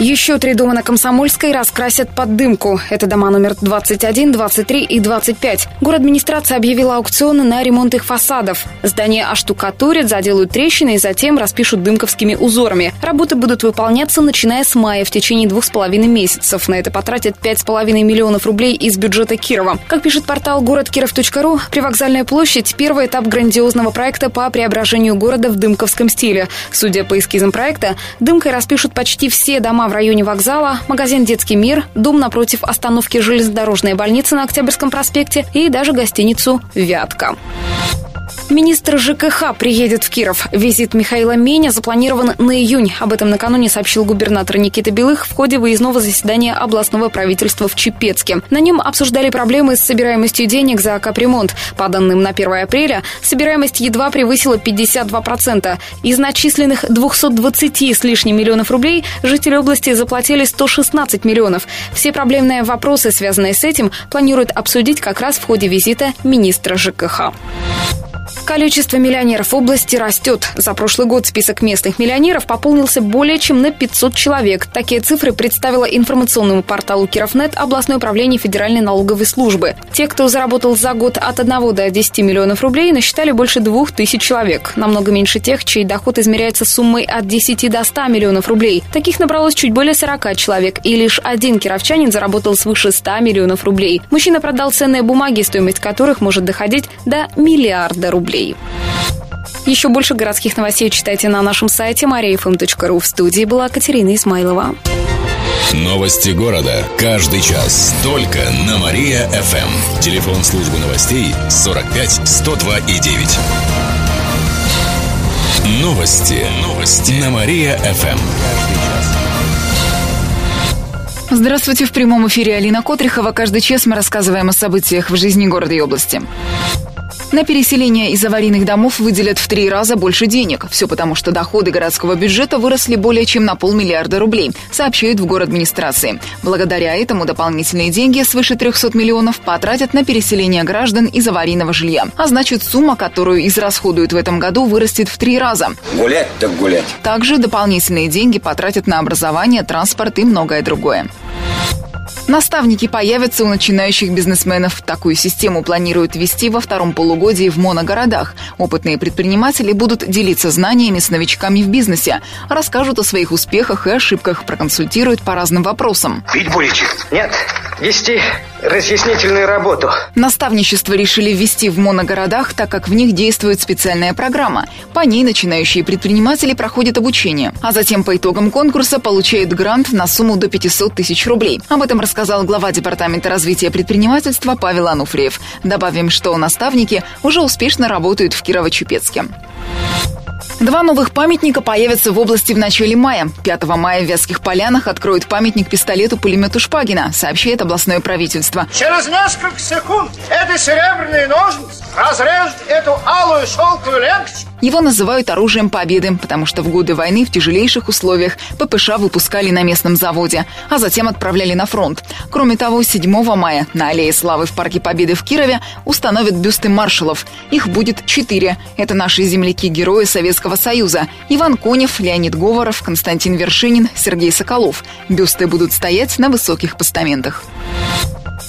Еще три дома на Комсомольской раскрасят под дымку. Это дома номер 21, 23 и 25. Город администрация объявила аукционы на ремонт их фасадов. Здания оштукатурят, заделают трещины и затем распишут дымковскими узорами. Работы будут выполняться начиная с мая в течение двух с половиной месяцев. На это потратят пять с половиной миллионов рублей из бюджета Кирова. Как пишет портал городкиров.ру, привокзальная площадь – первый этап грандиозного проекта по преображению города в дымковском стиле. Судя по эскизам проекта, дымкой распишут почти все дома дома в районе вокзала, магазин «Детский мир», дом напротив остановки железнодорожной больницы на Октябрьском проспекте и даже гостиницу «Вятка». Министр ЖКХ приедет в Киров. Визит Михаила Меня запланирован на июнь. Об этом накануне сообщил губернатор Никита Белых в ходе выездного заседания областного правительства в Чепецке. На нем обсуждали проблемы с собираемостью денег за капремонт. По данным на 1 апреля, собираемость едва превысила 52%. Из начисленных 220 с лишним миллионов рублей жители области заплатили 116 миллионов. Все проблемные вопросы, связанные с этим, планируют обсудить как раз в ходе визита министра ЖКХ. Количество миллионеров области растет. За прошлый год список местных миллионеров пополнился более чем на 500 человек. Такие цифры представило информационному порталу Кировнет областное управление Федеральной налоговой службы. Те, кто заработал за год от 1 до 10 миллионов рублей, насчитали больше 2000 человек. Намного меньше тех, чей доход измеряется суммой от 10 до 100 миллионов рублей. Таких набралось чуть более 40 человек, и лишь один кировчанин заработал свыше 100 миллионов рублей. Мужчина продал ценные бумаги, стоимость которых может доходить до миллиарда рублей рублей. Еще больше городских новостей читайте на нашем сайте mariafm.ru. В студии была Катерина Исмайлова. Новости города. Каждый час. Только на Мария-ФМ. Телефон службы новостей 45 102 и 9. Новости. Новости. На Мария-ФМ. Здравствуйте. В прямом эфире Алина Котрихова. Каждый час мы рассказываем о событиях в жизни города и области. На переселение из аварийных домов выделят в три раза больше денег. Все потому, что доходы городского бюджета выросли более чем на полмиллиарда рублей, сообщают в город администрации. Благодаря этому дополнительные деньги свыше 300 миллионов потратят на переселение граждан из аварийного жилья. А значит, сумма, которую израсходуют в этом году, вырастет в три раза. Гулять так гулять. Также дополнительные деньги потратят на образование, транспорт и многое другое. Наставники появятся у начинающих бизнесменов. Такую систему планируют ввести во втором полугодии в моногородах. Опытные предприниматели будут делиться знаниями с новичками в бизнесе, расскажут о своих успехах и ошибках, проконсультируют по разным вопросам. Пить будете? Нет, вести разъяснительную работу. Наставничество решили ввести в моногородах, так как в них действует специальная программа. По ней начинающие предприниматели проходят обучение, а затем по итогам конкурса получают грант на сумму до 500 тысяч рублей. Об этом рассказал глава Департамента развития предпринимательства Павел Ануфриев. Добавим, что наставники уже успешно работают в Кирово-Чепецке. Два новых памятника появятся в области в начале мая. 5 мая в Вятских Полянах откроют памятник пистолету-пулемету Шпагина, сообщает областное правительство. Через несколько секунд эти серебряные ножницы разрежут эту алую шелковую ленточку его называют оружием победы, потому что в годы войны в тяжелейших условиях ППШ выпускали на местном заводе, а затем отправляли на фронт. Кроме того, 7 мая на Аллее Славы в Парке Победы в Кирове установят бюсты маршалов. Их будет четыре. Это наши земляки-герои Советского Союза. Иван Конев, Леонид Говоров, Константин Вершинин, Сергей Соколов. Бюсты будут стоять на высоких постаментах.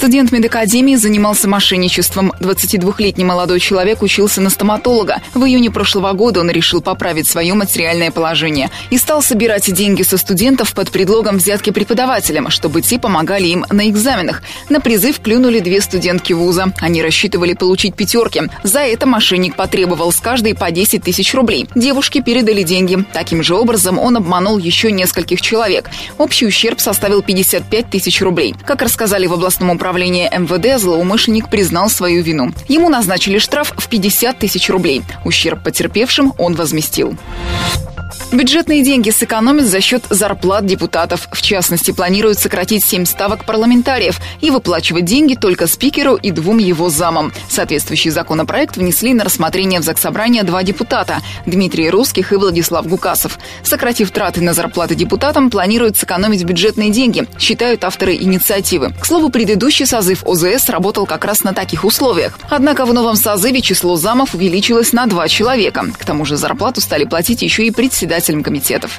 Студент медакадемии занимался мошенничеством. 22-летний молодой человек учился на стоматолога. В июне прошлого года он решил поправить свое материальное положение и стал собирать деньги со студентов под предлогом взятки преподавателям, чтобы те помогали им на экзаменах. На призыв клюнули две студентки вуза. Они рассчитывали получить пятерки. За это мошенник потребовал с каждой по 10 тысяч рублей. Девушки передали деньги. Таким же образом он обманул еще нескольких человек. Общий ущерб составил 55 тысяч рублей. Как рассказали в областном управлении МВД, злоумышленник признал свою вину. Ему назначили штраф в 50 тысяч рублей. Ущерб потерпевшим он возместил. Бюджетные деньги сэкономят за счет зарплат депутатов. В частности, планируют сократить семь ставок парламентариев и выплачивать деньги только спикеру и двум его замам. Соответствующий законопроект внесли на рассмотрение в Заксобрание два депутата – Дмитрий Русских и Владислав Гукасов. Сократив траты на зарплаты депутатам, планируют сэкономить бюджетные деньги, считают авторы инициативы. К слову, предыдущий созыв ОЗС работал как раз на таких условиях. Однако в новом созыве число замов увеличилось на два человека. К тому же зарплату стали платить еще и председатель председателем комитетов.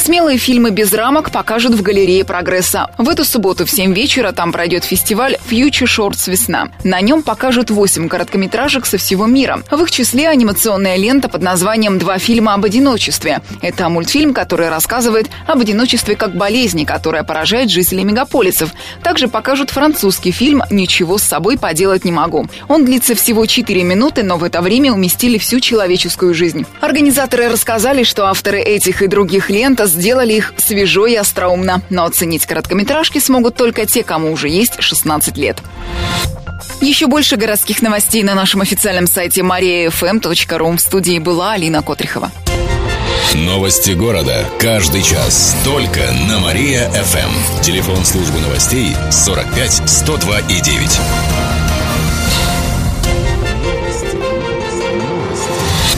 Смелые фильмы без рамок покажут в галерее «Прогресса». В эту субботу в 7 вечера там пройдет фестиваль «Future Shorts Весна». На нем покажут 8 короткометражек со всего мира. В их числе анимационная лента под названием «Два фильма об одиночестве». Это мультфильм, который рассказывает об одиночестве как болезни, которая поражает жителей мегаполисов. Также покажут французский фильм «Ничего с собой поделать не могу». Он длится всего 4 минуты, но в это время уместили всю человеческую жизнь. Организаторы рассказали, что авторы этих и других лент сделали их свежо и остроумно. Но оценить короткометражки смогут только те, кому уже есть 16 лет. Еще больше городских новостей на нашем официальном сайте mariafm.ru. В студии была Алина Котрихова. Новости города. Каждый час. Только на Мария-ФМ. Телефон службы новостей 45 102 и 9.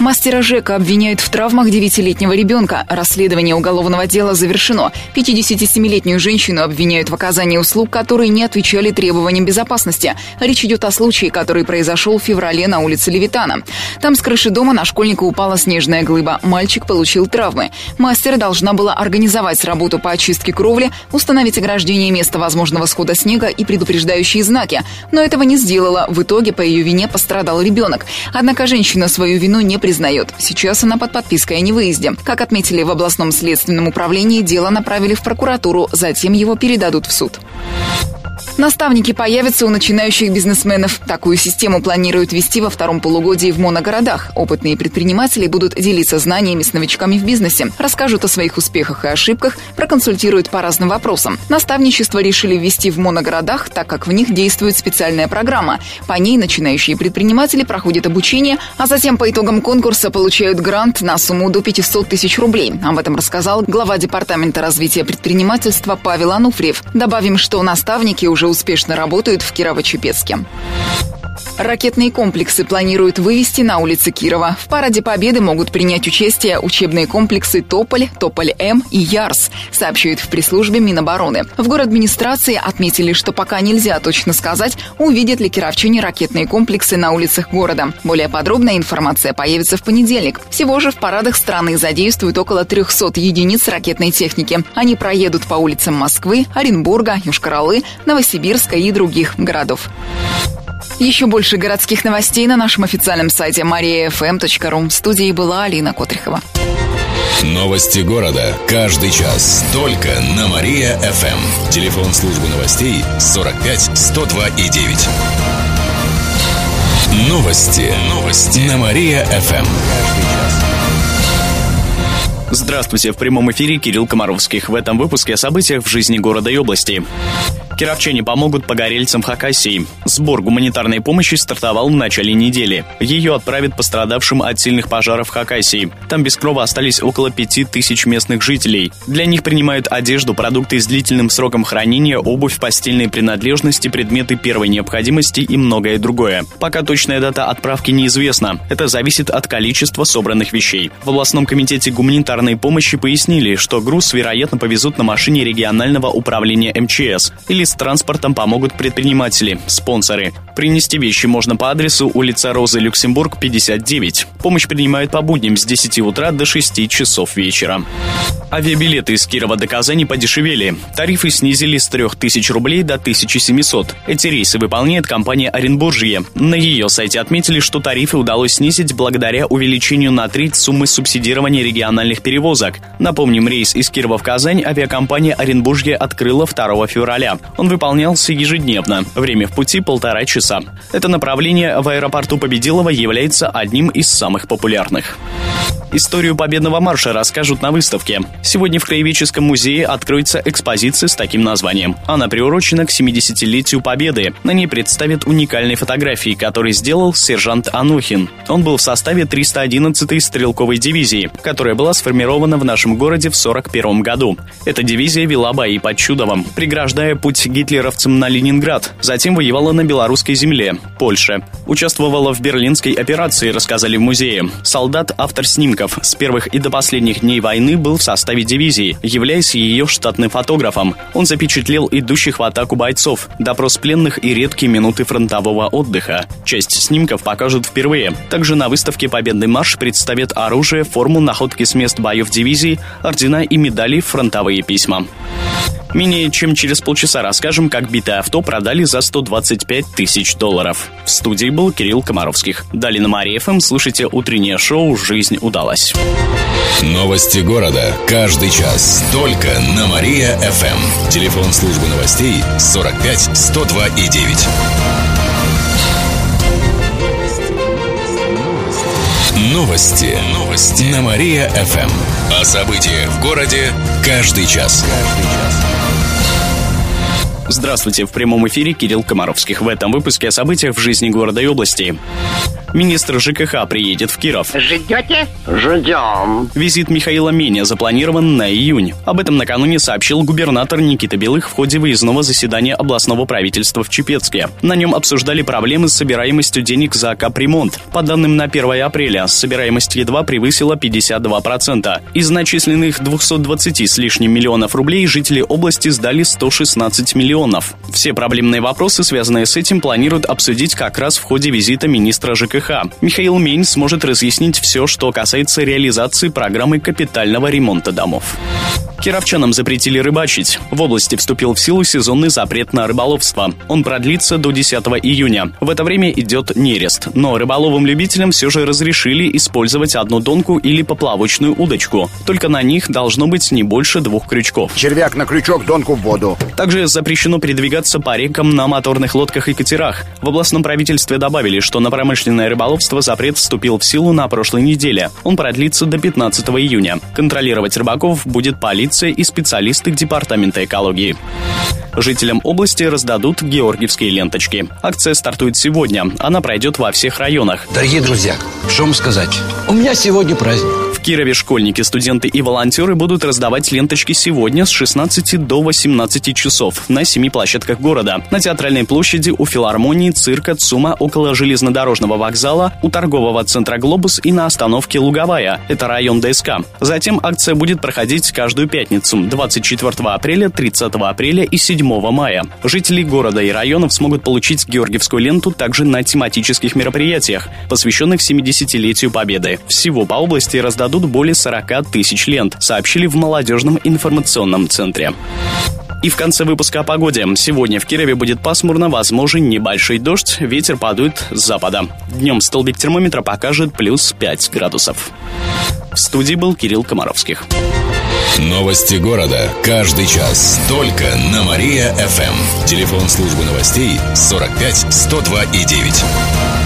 Мастера ЖЭКа обвиняют в травмах девятилетнего ребенка. Расследование уголовного дела завершено. 57-летнюю женщину обвиняют в оказании услуг, которые не отвечали требованиям безопасности. Речь идет о случае, который произошел в феврале на улице Левитана. Там с крыши дома на школьника упала снежная глыба. Мальчик получил травмы. Мастер должна была организовать работу по очистке кровли, установить ограждение места возможного схода снега и предупреждающие знаки. Но этого не сделала. В итоге по ее вине пострадал ребенок. Однако женщина свою вину не признала признает. Сейчас она под подпиской о невыезде. Как отметили в областном следственном управлении, дело направили в прокуратуру, затем его передадут в суд. Наставники появятся у начинающих бизнесменов. Такую систему планируют вести во втором полугодии в моногородах. Опытные предприниматели будут делиться знаниями с новичками в бизнесе, расскажут о своих успехах и ошибках, проконсультируют по разным вопросам. Наставничество решили ввести в моногородах, так как в них действует специальная программа. По ней начинающие предприниматели проходят обучение, а затем по итогам конкурса получают грант на сумму до 500 тысяч рублей. Об этом рассказал глава Департамента развития предпринимательства Павел Ануфриев. Добавим, что наставники уже успешно работают в Кирово-Чепецке. Ракетные комплексы планируют вывести на улицы Кирова. В параде Победы могут принять участие учебные комплексы «Тополь», «Тополь-М» и «Ярс», сообщают в пресс-службе Минобороны. В город администрации отметили, что пока нельзя точно сказать, увидят ли кировчане ракетные комплексы на улицах города. Более подробная информация появится в понедельник. Всего же в парадах страны задействуют около 300 единиц ракетной техники. Они проедут по улицам Москвы, Оренбурга, Южкоролы, Новосибирска и других городов. Еще больше городских новостей на нашем официальном сайте mariafm.ru. В студии была Алина Котрихова. Новости города. Каждый час. Только на Мария-ФМ. Телефон службы новостей 45 102 и 9. Новости. Новости. На Мария-ФМ. Здравствуйте, в прямом эфире Кирилл Комаровских. В этом выпуске о событиях в жизни города и области. Кировчане помогут погорельцам Хакасии. Сбор гуманитарной помощи стартовал в начале недели. Ее отправят пострадавшим от сильных пожаров в Хакасии. Там без крова остались около пяти тысяч местных жителей. Для них принимают одежду, продукты с длительным сроком хранения, обувь, постельные принадлежности, предметы первой необходимости и многое другое. Пока точная дата отправки неизвестна. Это зависит от количества собранных вещей. В областном комитете гуманитарной гуманитарной помощи пояснили, что груз, вероятно, повезут на машине регионального управления МЧС или с транспортом помогут предприниматели, спонсоры. Принести вещи можно по адресу улица Розы Люксембург, 59. Помощь принимают по будням с 10 утра до 6 часов вечера. Авиабилеты из Кирова до Казани подешевели. Тарифы снизили с 3000 рублей до 1700. Эти рейсы выполняет компания Оренбуржье. На ее сайте отметили, что тарифы удалось снизить благодаря увеличению на треть суммы субсидирования региональных перевозок. Напомним, рейс из Кирова в Казань авиакомпания Оренбуржье открыла 2 февраля. Он выполнялся ежедневно. Время в пути полтора часа. Это направление в аэропорту Победилова является одним из самых популярных. Историю победного марша расскажут на выставке. Сегодня в Краеведческом музее откроется экспозиция с таким названием. Она приурочена к 70-летию Победы. На ней представят уникальные фотографии, которые сделал сержант Анухин. Он был в составе 311-й стрелковой дивизии, которая была сформирована в нашем городе в 1941 году. Эта дивизия вела бои под Чудовом, преграждая путь гитлеровцам на Ленинград. Затем воевала на белорусской земле, Польше. Участвовала в берлинской операции, рассказали в музее. Солдат – автор снимка Мельников с первых и до последних дней войны был в составе дивизии, являясь ее штатным фотографом. Он запечатлел идущих в атаку бойцов, допрос пленных и редкие минуты фронтового отдыха. Часть снимков покажут впервые. Также на выставке «Победный марш» представят оружие, форму, находки с мест боев дивизии, ордена и медали, фронтовые письма. Менее чем через полчаса расскажем, как битое авто продали за 125 тысяч долларов. В студии был Кирилл Комаровских. Далее на Мария ФМ слушайте утреннее шоу «Жизнь удалась». Новости города. Каждый час. Только на Мария-ФМ. Телефон службы новостей 45 102 и 9. Новости. Новости. На Мария-ФМ. О событиях в городе каждый час. Каждый час. Здравствуйте, в прямом эфире Кирилл Комаровских. В этом выпуске о событиях в жизни города и области. Министр ЖКХ приедет в Киров. Ждете? Ждем. Визит Михаила Меня запланирован на июнь. Об этом накануне сообщил губернатор Никита Белых в ходе выездного заседания областного правительства в Чепецке. На нем обсуждали проблемы с собираемостью денег за капремонт. По данным на 1 апреля, собираемость едва превысила 52%. Из начисленных 220 с лишним миллионов рублей жители области сдали 116 миллионов. Все проблемные вопросы, связанные с этим, планируют обсудить как раз в ходе визита министра ЖКХ ЖКХ. Михаил Мень сможет разъяснить все, что касается реализации программы капитального ремонта домов. Кировчанам запретили рыбачить. В области вступил в силу сезонный запрет на рыболовство. Он продлится до 10 июня. В это время идет нерест. Но рыболовым-любителям все же разрешили использовать одну донку или поплавочную удочку. Только на них должно быть не больше двух крючков. Червяк на крючок, донку в воду. Также запрещено передвигаться по рекам на моторных лодках и катерах. В областном правительстве добавили, что на промышленное рыболовство запрет вступил в силу на прошлой неделе. Он продлится до 15 июня. Контролировать рыбаков будет полиция и специалисты Департамента экологии. Жителям области раздадут георгиевские ленточки. Акция стартует сегодня. Она пройдет во всех районах. Дорогие друзья, что вам сказать? У меня сегодня праздник. Кирове школьники, студенты и волонтеры будут раздавать ленточки сегодня с 16 до 18 часов на семи площадках города. На Театральной площади, у филармонии, цирка, ЦУМа, около железнодорожного вокзала, у торгового центра «Глобус» и на остановке «Луговая». Это район ДСК. Затем акция будет проходить каждую пятницу 24 апреля, 30 апреля и 7 мая. Жители города и районов смогут получить Георгиевскую ленту также на тематических мероприятиях, посвященных 70-летию Победы. Всего по области раздадут раздадут более 40 тысяч лент, сообщили в молодежном информационном центре. И в конце выпуска о погоде. Сегодня в Кирове будет пасмурно, возможен небольшой дождь, ветер падает с запада. Днем столбик термометра покажет плюс 5 градусов. В студии был Кирилл Комаровских. Новости города. Каждый час. Только на Мария-ФМ. Телефон службы новостей 45 102 и 9.